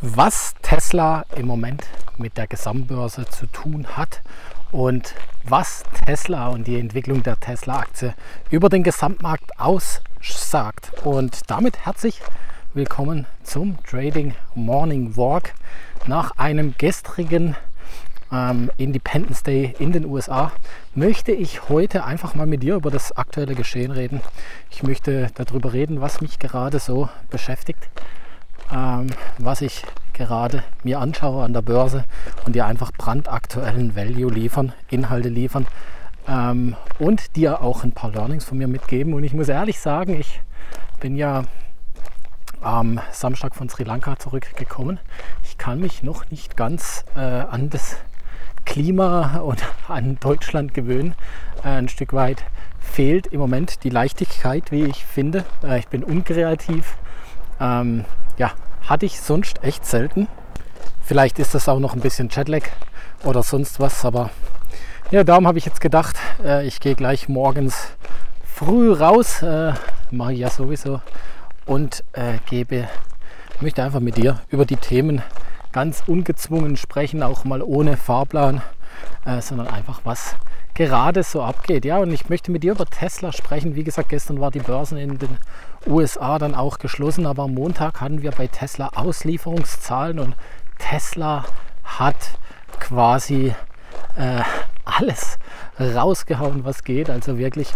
was Tesla im Moment mit der Gesamtbörse zu tun hat und was Tesla und die Entwicklung der Tesla-Aktie über den Gesamtmarkt aussagt. Und damit herzlich willkommen zum Trading Morning Walk nach einem gestrigen ähm, Independence Day in den USA möchte ich heute einfach mal mit dir über das aktuelle Geschehen reden. Ich möchte darüber reden, was mich gerade so beschäftigt ähm, was ich gerade mir anschaue an der Börse und dir einfach brandaktuellen Value liefern, Inhalte liefern ähm, und dir auch ein paar Learnings von mir mitgeben. Und ich muss ehrlich sagen, ich bin ja am Samstag von Sri Lanka zurückgekommen. Ich kann mich noch nicht ganz äh, an das Klima und an Deutschland gewöhnen. Äh, ein Stück weit fehlt im Moment die Leichtigkeit, wie ich finde. Äh, ich bin unkreativ. Ähm, ja, hatte ich sonst echt selten. Vielleicht ist das auch noch ein bisschen Jetlag oder sonst was, aber ja, darum habe ich jetzt gedacht, äh, ich gehe gleich morgens früh raus, äh, mache ich ja sowieso und äh, gebe, möchte einfach mit dir über die Themen ganz ungezwungen sprechen, auch mal ohne Fahrplan, äh, sondern einfach was gerade so abgeht. Ja, und ich möchte mit dir über Tesla sprechen. Wie gesagt, gestern war die Börse in den USA dann auch geschlossen, aber am Montag hatten wir bei Tesla Auslieferungszahlen und Tesla hat quasi äh, alles rausgehauen, was geht. Also wirklich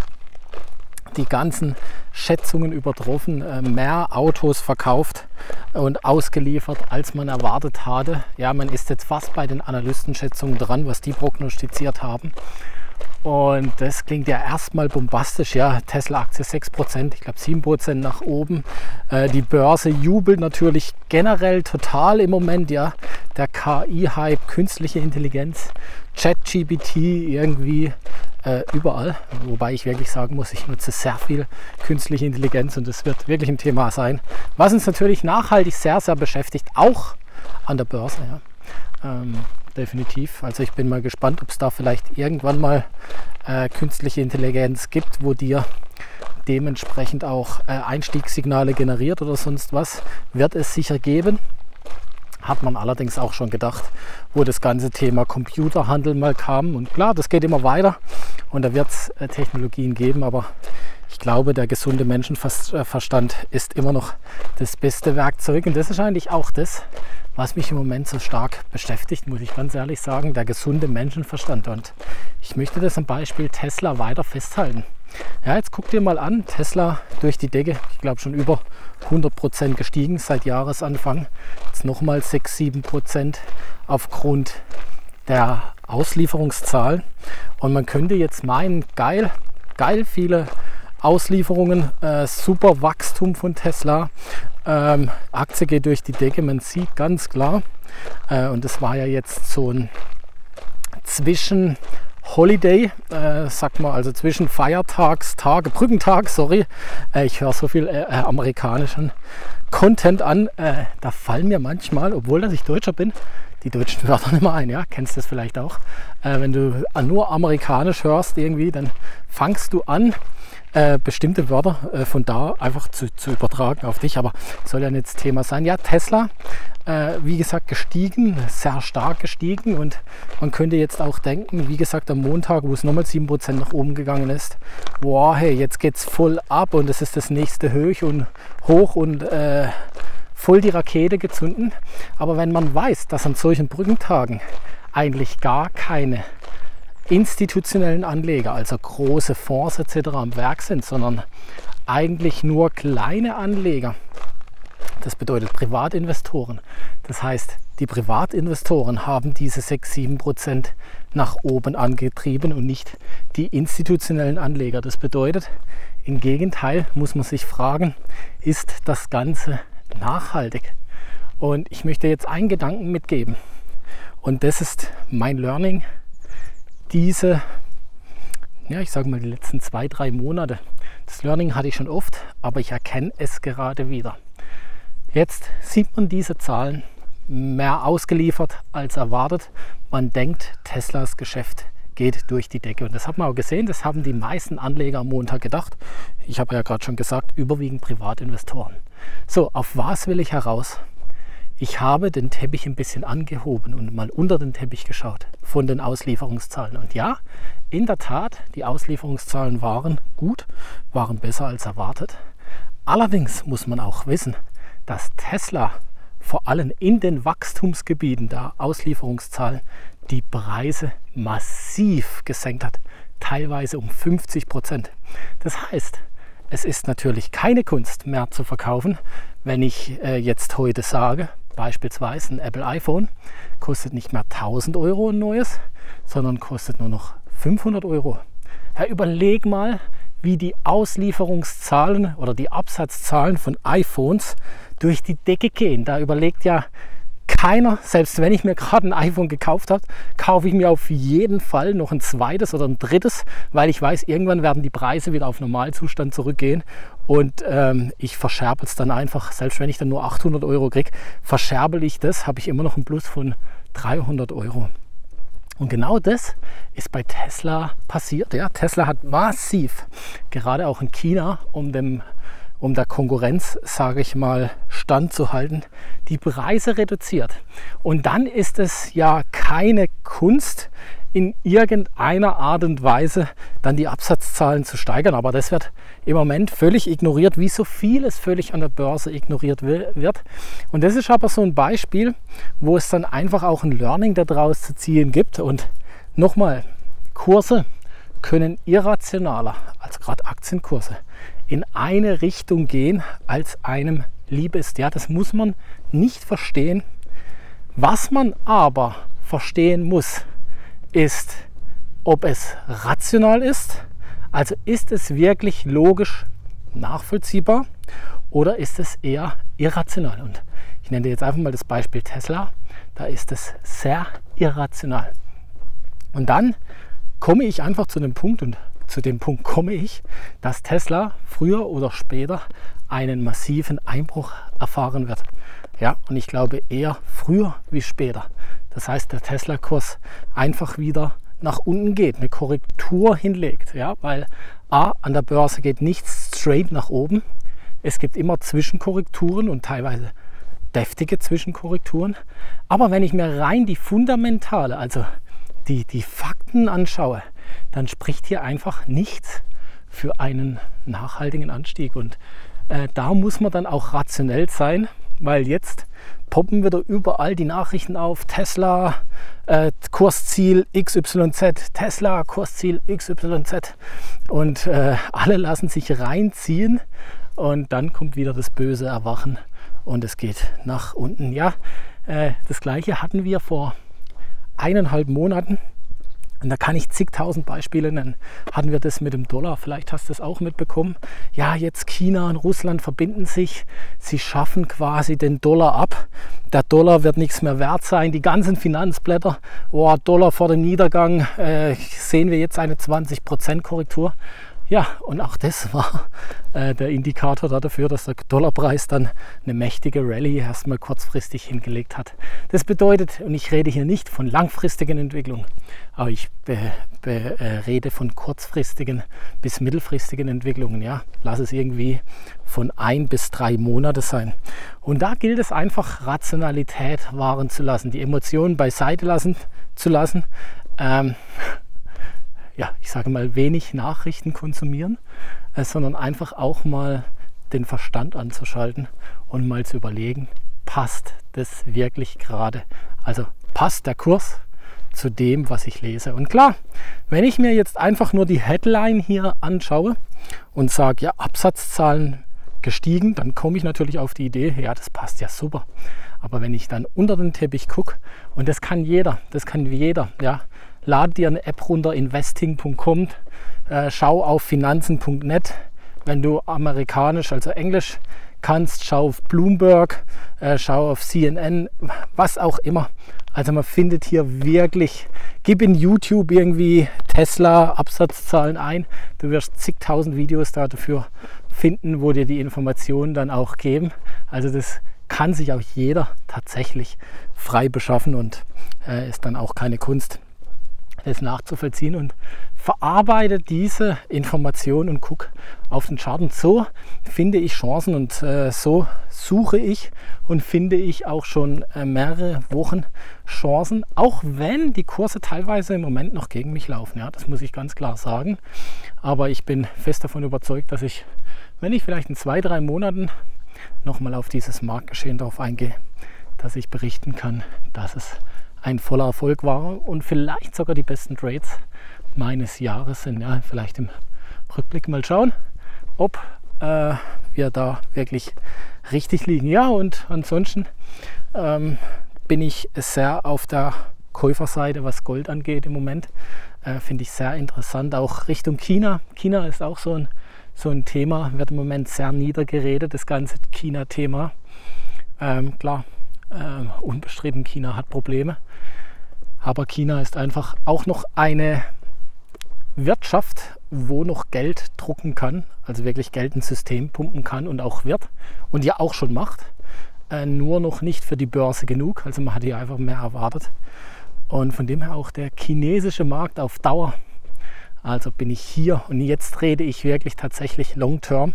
die ganzen Schätzungen übertroffen, äh, mehr Autos verkauft und ausgeliefert, als man erwartet hatte. Ja, man ist jetzt fast bei den Analystenschätzungen dran, was die prognostiziert haben. Und das klingt ja erstmal bombastisch. Ja, Tesla-Aktie 6%, ich glaube 7% nach oben. Äh, die Börse jubelt natürlich generell total im Moment. Ja, der KI-Hype, künstliche Intelligenz, ChatGPT irgendwie äh, überall. Wobei ich wirklich sagen muss, ich nutze sehr viel künstliche Intelligenz und das wird wirklich ein Thema sein, was uns natürlich nachhaltig sehr, sehr beschäftigt, auch an der Börse. Ja. Ähm, definitiv. Also ich bin mal gespannt, ob es da vielleicht irgendwann mal äh, künstliche Intelligenz gibt, wo dir dementsprechend auch äh, Einstiegssignale generiert oder sonst was. Wird es sicher geben. Hat man allerdings auch schon gedacht, wo das ganze Thema Computerhandel mal kam. Und klar, das geht immer weiter und da wird es äh, Technologien geben, aber glaube, der gesunde Menschenverstand ist immer noch das beste Werkzeug. Und das ist eigentlich auch das, was mich im Moment so stark beschäftigt, muss ich ganz ehrlich sagen, der gesunde Menschenverstand. Und ich möchte das am Beispiel Tesla weiter festhalten. Ja, jetzt guck dir mal an, Tesla durch die Decke, ich glaube schon über 100 Prozent gestiegen seit Jahresanfang. Jetzt nochmal 6, 7 Prozent aufgrund der Auslieferungszahlen. Und man könnte jetzt meinen, geil, geil, viele Auslieferungen, äh, super Wachstum von Tesla. Ähm, Aktie geht durch die Decke, man sieht ganz klar. Äh, und das war ja jetzt so ein Zwischen Holiday, äh, sagt man, also zwischen Feiertagstage, Brückentag, sorry. Äh, ich höre so viel äh, äh, amerikanischen Content an. Äh, da fallen mir manchmal, obwohl dass ich Deutscher bin, die deutschen Wörter nicht mehr ein. Ja, kennst du das vielleicht auch? wenn du nur amerikanisch hörst irgendwie, dann fangst du an, äh, bestimmte Wörter äh, von da einfach zu, zu, übertragen auf dich. Aber soll ja nicht Thema sein. Ja, Tesla, äh, wie gesagt, gestiegen, sehr stark gestiegen. Und man könnte jetzt auch denken, wie gesagt, am Montag, wo es nochmal 7% nach oben gegangen ist, wow, hey, jetzt geht es voll ab und es ist das nächste Hoch und hoch und äh, voll die Rakete gezünden. Aber wenn man weiß, dass an solchen Brückentagen eigentlich gar keine institutionellen Anleger, also große Fonds etc. am Werk sind, sondern eigentlich nur kleine Anleger. Das bedeutet Privatinvestoren. Das heißt, die Privatinvestoren haben diese 6, 7 Prozent nach oben angetrieben und nicht die institutionellen Anleger. Das bedeutet, im Gegenteil muss man sich fragen, ist das Ganze nachhaltig? Und ich möchte jetzt einen Gedanken mitgeben. Und das ist mein Learning diese, ja, ich sage mal, die letzten zwei, drei Monate. Das Learning hatte ich schon oft, aber ich erkenne es gerade wieder. Jetzt sieht man diese Zahlen mehr ausgeliefert als erwartet. Man denkt, Teslas Geschäft geht durch die Decke. Und das hat man auch gesehen, das haben die meisten Anleger am Montag gedacht. Ich habe ja gerade schon gesagt, überwiegend Privatinvestoren. So, auf was will ich heraus? Ich habe den Teppich ein bisschen angehoben und mal unter den Teppich geschaut von den Auslieferungszahlen. Und ja, in der Tat, die Auslieferungszahlen waren gut, waren besser als erwartet. Allerdings muss man auch wissen, dass Tesla vor allem in den Wachstumsgebieten der Auslieferungszahlen die Preise massiv gesenkt hat, teilweise um 50 Prozent. Das heißt, es ist natürlich keine Kunst mehr zu verkaufen, wenn ich äh, jetzt heute sage, beispielsweise ein Apple iPhone kostet nicht mehr 1000 Euro ein neues, sondern kostet nur noch 500 Euro. Ja, überleg mal, wie die Auslieferungszahlen oder die Absatzzahlen von iPhones durch die Decke gehen. Da überlegt ja keiner, selbst wenn ich mir gerade ein iPhone gekauft habe, kaufe ich mir auf jeden Fall noch ein zweites oder ein drittes, weil ich weiß, irgendwann werden die Preise wieder auf Normalzustand zurückgehen und ähm, ich verscherbel es dann einfach, selbst wenn ich dann nur 800 Euro kriege, verscherbel ich das, habe ich immer noch einen Plus von 300 Euro. Und genau das ist bei Tesla passiert. Ja, Tesla hat massiv, gerade auch in China, um, dem, um der Konkurrenz, sage ich mal, standzuhalten, die Preise reduziert. Und dann ist es ja keine Kunst, in irgendeiner Art und Weise dann die Absatzzahlen zu steigern. Aber das wird im Moment völlig ignoriert, wie so vieles völlig an der Börse ignoriert wird. Und das ist aber so ein Beispiel, wo es dann einfach auch ein Learning daraus zu ziehen gibt. Und nochmal, Kurse können irrationaler als gerade Aktienkurse in eine Richtung gehen, als einem lieb ist. Ja, das muss man nicht verstehen. Was man aber verstehen muss, ist, ob es rational ist, also ist es wirklich logisch nachvollziehbar oder ist es eher irrational? Und ich nenne jetzt einfach mal das Beispiel Tesla, da ist es sehr irrational. Und dann komme ich einfach zu dem Punkt und zu dem Punkt komme ich, dass Tesla früher oder später einen massiven Einbruch erfahren wird. Ja, und ich glaube eher früher wie später. Das heißt, der Tesla-Kurs einfach wieder nach unten geht, eine Korrektur hinlegt. Ja? Weil A, an der Börse geht nichts straight nach oben. Es gibt immer Zwischenkorrekturen und teilweise deftige Zwischenkorrekturen. Aber wenn ich mir rein die fundamentale, also die, die Fakten anschaue, dann spricht hier einfach nichts für einen nachhaltigen Anstieg. Und äh, da muss man dann auch rationell sein, weil jetzt poppen wieder überall die Nachrichten auf. Tesla, äh, Kursziel XYZ, Tesla, Kursziel XYZ. Und äh, alle lassen sich reinziehen. Und dann kommt wieder das böse Erwachen und es geht nach unten. Ja, äh, das gleiche hatten wir vor eineinhalb Monaten und da kann ich zigtausend Beispiele nennen. Hatten wir das mit dem Dollar, vielleicht hast du es auch mitbekommen. Ja, jetzt China und Russland verbinden sich. Sie schaffen quasi den Dollar ab. Der Dollar wird nichts mehr wert sein. Die ganzen Finanzblätter, oh, Dollar vor dem Niedergang, äh, sehen wir jetzt eine 20% Korrektur. Ja, und auch das war äh, der Indikator dafür, dass der Dollarpreis dann eine mächtige Rallye erstmal kurzfristig hingelegt hat. Das bedeutet, und ich rede hier nicht von langfristigen Entwicklungen, aber ich be, be, äh, rede von kurzfristigen bis mittelfristigen Entwicklungen. Ja, lass es irgendwie von ein bis drei Monate sein. Und da gilt es einfach, Rationalität wahren zu lassen, die Emotionen beiseite lassen zu lassen. Ähm, ja, ich sage mal, wenig Nachrichten konsumieren, äh, sondern einfach auch mal den Verstand anzuschalten und mal zu überlegen, passt das wirklich gerade? Also passt der Kurs zu dem, was ich lese? Und klar, wenn ich mir jetzt einfach nur die Headline hier anschaue und sage, ja, Absatzzahlen gestiegen, dann komme ich natürlich auf die Idee, ja, das passt ja super. Aber wenn ich dann unter den Teppich gucke, und das kann jeder, das kann jeder, ja, lad dir eine App runter, investing.com, äh, schau auf finanzen.net. Wenn du amerikanisch, also Englisch kannst, schau auf Bloomberg, äh, schau auf CNN, was auch immer. Also man findet hier wirklich, gib in YouTube irgendwie Tesla Absatzzahlen ein. Du wirst zigtausend Videos dafür finden, wo dir die Informationen dann auch geben. Also das kann sich auch jeder tatsächlich frei beschaffen und äh, ist dann auch keine Kunst. Das nachzuvollziehen und verarbeite diese Information und gucke auf den Chart. Und so finde ich Chancen und äh, so suche ich und finde ich auch schon äh, mehrere Wochen Chancen, auch wenn die Kurse teilweise im Moment noch gegen mich laufen. Ja, das muss ich ganz klar sagen. Aber ich bin fest davon überzeugt, dass ich, wenn ich vielleicht in zwei, drei Monaten nochmal auf dieses Marktgeschehen darauf eingehe, dass ich berichten kann, dass es ein voller Erfolg war und vielleicht sogar die besten Trades meines Jahres sind. Ja, vielleicht im Rückblick mal schauen, ob äh, wir da wirklich richtig liegen. Ja, und ansonsten ähm, bin ich sehr auf der Käuferseite, was Gold angeht im Moment. Äh, Finde ich sehr interessant. Auch Richtung China. China ist auch so ein, so ein Thema, wird im Moment sehr niedergeredet, das ganze China-Thema. Ähm, klar, äh, unbestritten, China hat Probleme. Aber China ist einfach auch noch eine Wirtschaft, wo noch Geld drucken kann, also wirklich Geld ins System pumpen kann und auch wird und ja auch schon macht. Äh, nur noch nicht für die Börse genug. Also man hat hier einfach mehr erwartet. Und von dem her auch der chinesische Markt auf Dauer. Also bin ich hier und jetzt rede ich wirklich tatsächlich long term.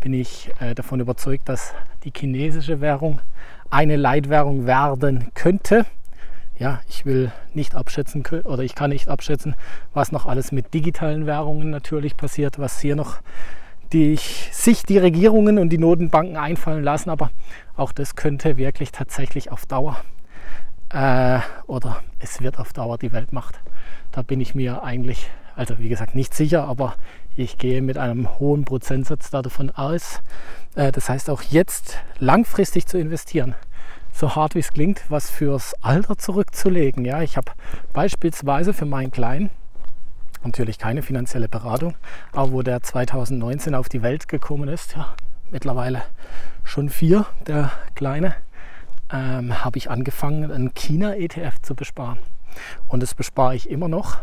Bin ich äh, davon überzeugt, dass die chinesische Währung eine Leitwährung werden könnte. Ja, ich will nicht abschätzen oder ich kann nicht abschätzen, was noch alles mit digitalen Währungen natürlich passiert, was hier noch die sich die Regierungen und die Notenbanken einfallen lassen. Aber auch das könnte wirklich tatsächlich auf Dauer äh, oder es wird auf Dauer die Weltmacht. Da bin ich mir eigentlich, also wie gesagt, nicht sicher, aber ich gehe mit einem hohen Prozentsatz davon aus. Äh, das heißt auch jetzt langfristig zu investieren so hart wie es klingt, was fürs Alter zurückzulegen. Ja, ich habe beispielsweise für meinen Kleinen natürlich keine finanzielle Beratung, aber wo der 2019 auf die Welt gekommen ist, ja, mittlerweile schon vier, der Kleine, ähm, habe ich angefangen, einen China-ETF zu besparen. Und das bespare ich immer noch.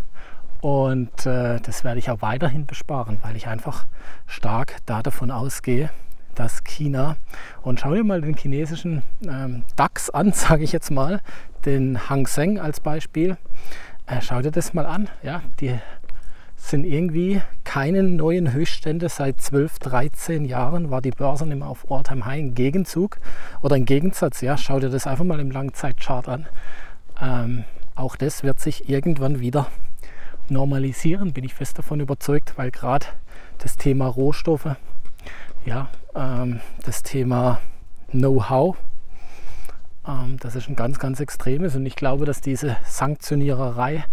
Und äh, das werde ich auch weiterhin besparen, weil ich einfach stark da davon ausgehe, dass China, und schau dir mal den chinesischen ähm, DAX an, sage ich jetzt mal, den Hang Seng als Beispiel. Äh, schau dir das mal an. Ja, die sind irgendwie keine neuen Höchststände seit 12, 13 Jahren war die Börse immer auf Alltime High im Gegenzug oder im Gegensatz. Ja, schau dir das einfach mal im Langzeitchart an. Ähm, auch das wird sich irgendwann wieder normalisieren, bin ich fest davon überzeugt, weil gerade das Thema Rohstoffe ja, ähm, das Thema Know-how, ähm, das ist ein ganz, ganz extremes. Und ich glaube, dass diese Sanktioniererei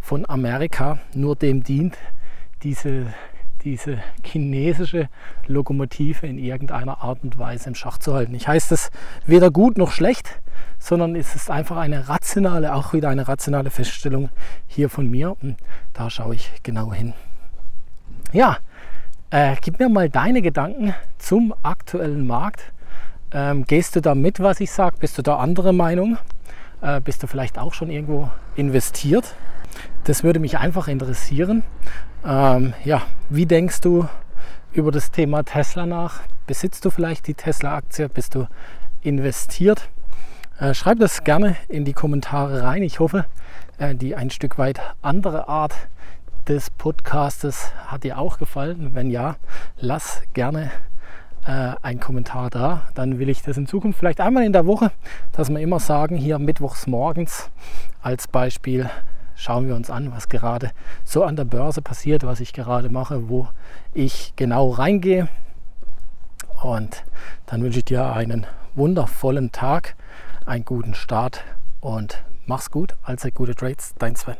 von Amerika nur dem dient, diese, diese chinesische Lokomotive in irgendeiner Art und Weise im Schach zu halten. Ich heiße das weder gut noch schlecht, sondern es ist einfach eine rationale, auch wieder eine rationale Feststellung hier von mir. Und da schaue ich genau hin. Ja, äh, gib mir mal deine Gedanken zum aktuellen Markt. Ähm, gehst du da mit, was ich sage? Bist du da andere Meinung? Äh, bist du vielleicht auch schon irgendwo investiert? Das würde mich einfach interessieren. Ähm, ja, wie denkst du über das Thema Tesla nach? Besitzt du vielleicht die Tesla-Aktie? Bist du investiert? Äh, schreib das gerne in die Kommentare rein. Ich hoffe, äh, die ein Stück weit andere Art des Podcastes hat dir auch gefallen. Wenn ja, lass gerne äh, einen Kommentar da. Dann will ich das in Zukunft vielleicht einmal in der Woche, dass wir immer sagen, hier mittwochs morgens als Beispiel schauen wir uns an, was gerade so an der Börse passiert, was ich gerade mache, wo ich genau reingehe. Und dann wünsche ich dir einen wundervollen Tag, einen guten Start und mach's gut, also gute Trades, dein Sven.